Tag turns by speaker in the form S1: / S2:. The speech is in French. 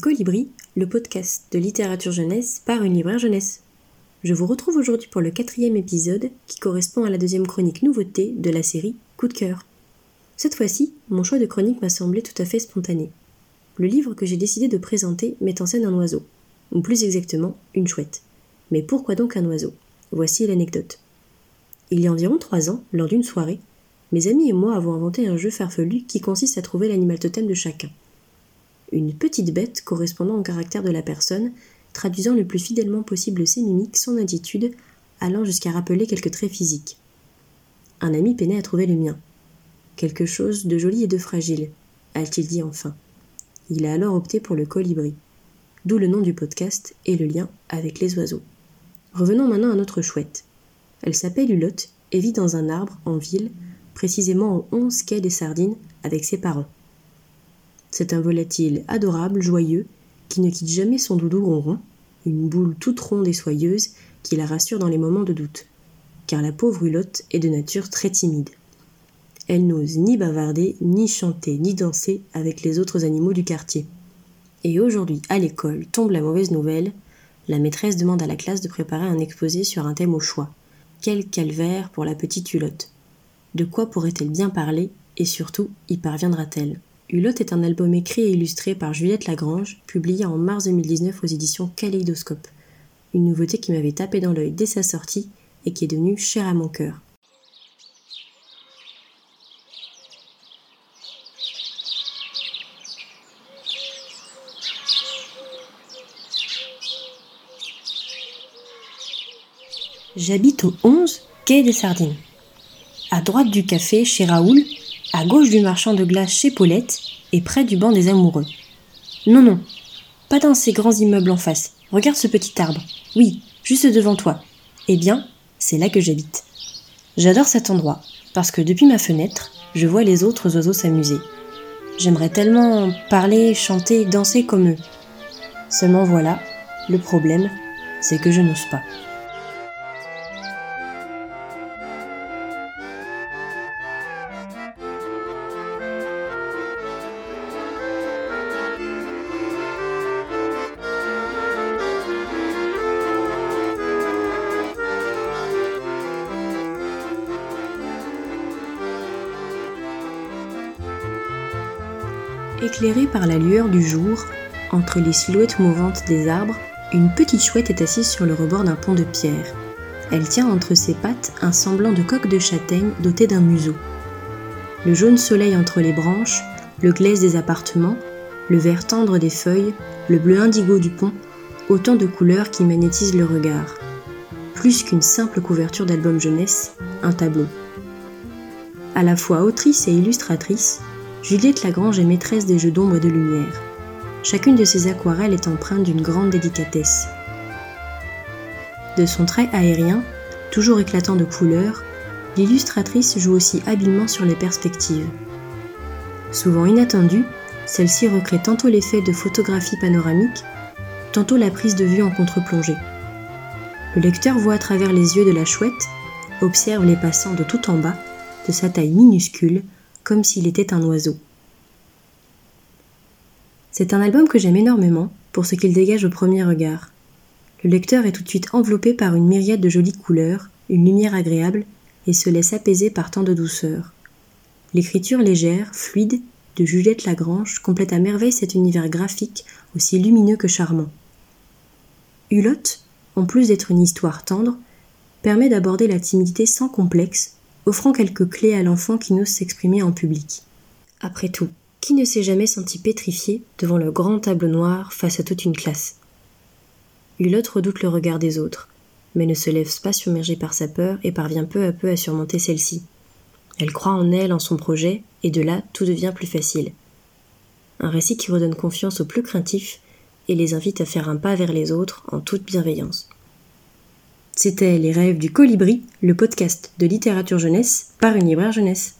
S1: Colibri, le podcast de littérature jeunesse par une libraire jeunesse. Je vous retrouve aujourd'hui pour le quatrième épisode qui correspond à la deuxième chronique nouveauté de la série Coup de cœur. Cette fois-ci, mon choix de chronique m'a semblé tout à fait spontané. Le livre que j'ai décidé de présenter met en scène un oiseau, ou plus exactement une chouette. Mais pourquoi donc un oiseau? Voici l'anecdote. Il y a environ trois ans, lors d'une soirée, mes amis et moi avons inventé un jeu farfelu qui consiste à trouver l'animal totem de chacun une petite bête correspondant au caractère de la personne, traduisant le plus fidèlement possible ses mimiques, son attitude, allant jusqu'à rappeler quelques traits physiques. Un ami peinait à trouver le mien. Quelque chose de joli et de fragile, a-t-il dit enfin. Il a alors opté pour le colibri, d'où le nom du podcast et le lien avec les oiseaux. Revenons maintenant à notre chouette. Elle s'appelle Hulotte et vit dans un arbre en ville, précisément au 11 quai des Sardines, avec ses parents. C'est un volatile adorable, joyeux, qui ne quitte jamais son doudou ronron, une boule toute ronde et soyeuse qui la rassure dans les moments de doute, car la pauvre Hulotte est de nature très timide. Elle n'ose ni bavarder, ni chanter, ni danser avec les autres animaux du quartier. Et aujourd'hui, à l'école, tombe la mauvaise nouvelle. La maîtresse demande à la classe de préparer un exposé sur un thème au choix. Quel calvaire pour la petite Hulotte. De quoi pourrait-elle bien parler et surtout y parviendra-t-elle? Hulotte est un album écrit et illustré par Juliette Lagrange, publié en mars 2019 aux éditions Kaleidoscope. Une nouveauté qui m'avait tapé dans l'œil dès sa sortie et qui est devenue chère à mon cœur. J'habite au 11 quai des Sardines. À droite du café, chez Raoul, à gauche du marchand de glace chez Paulette et près du banc des amoureux. Non, non, pas dans ces grands immeubles en face. Regarde ce petit arbre. Oui, juste devant toi. Eh bien, c'est là que j'habite. J'adore cet endroit, parce que depuis ma fenêtre, je vois les autres oiseaux s'amuser. J'aimerais tellement parler, chanter, danser comme eux. Seulement voilà, le problème, c'est que je n'ose pas. Éclairée par la lueur du jour, entre les silhouettes mouvantes des arbres, une petite chouette est assise sur le rebord d'un pont de pierre. Elle tient entre ses pattes un semblant de coque de châtaigne doté d'un museau. Le jaune soleil entre les branches, le glaise des appartements, le vert tendre des feuilles, le bleu indigo du pont, autant de couleurs qui magnétisent le regard. Plus qu'une simple couverture d'album jeunesse, un tableau. À la fois autrice et illustratrice, Juliette Lagrange est maîtresse des jeux d'ombre et de lumière. Chacune de ses aquarelles est empreinte d'une grande délicatesse. De son trait aérien, toujours éclatant de couleurs, l'illustratrice joue aussi habilement sur les perspectives. Souvent inattendue, celle-ci recrée tantôt l'effet de photographie panoramique, tantôt la prise de vue en contre-plongée. Le lecteur voit à travers les yeux de la chouette, observe les passants de tout en bas, de sa taille minuscule, comme s'il était un oiseau. C'est un album que j'aime énormément pour ce qu'il dégage au premier regard. Le lecteur est tout de suite enveloppé par une myriade de jolies couleurs, une lumière agréable, et se laisse apaiser par tant de douceur. L'écriture légère, fluide, de Juliette Lagrange complète à merveille cet univers graphique aussi lumineux que charmant. Hulotte, en plus d'être une histoire tendre, permet d'aborder la timidité sans complexe, offrant quelques clés à l'enfant qui n'ose s'exprimer en public. Après tout, qui ne s'est jamais senti pétrifié devant le grand tableau noir face à toute une classe? Hulotte redoute le regard des autres, mais ne se lève pas submergée par sa peur et parvient peu à peu à surmonter celle-ci. Elle croit en elle, en son projet, et de là tout devient plus facile. Un récit qui redonne confiance aux plus craintifs et les invite à faire un pas vers les autres en toute bienveillance. C'était Les rêves du colibri, le podcast de littérature jeunesse par une libraire jeunesse.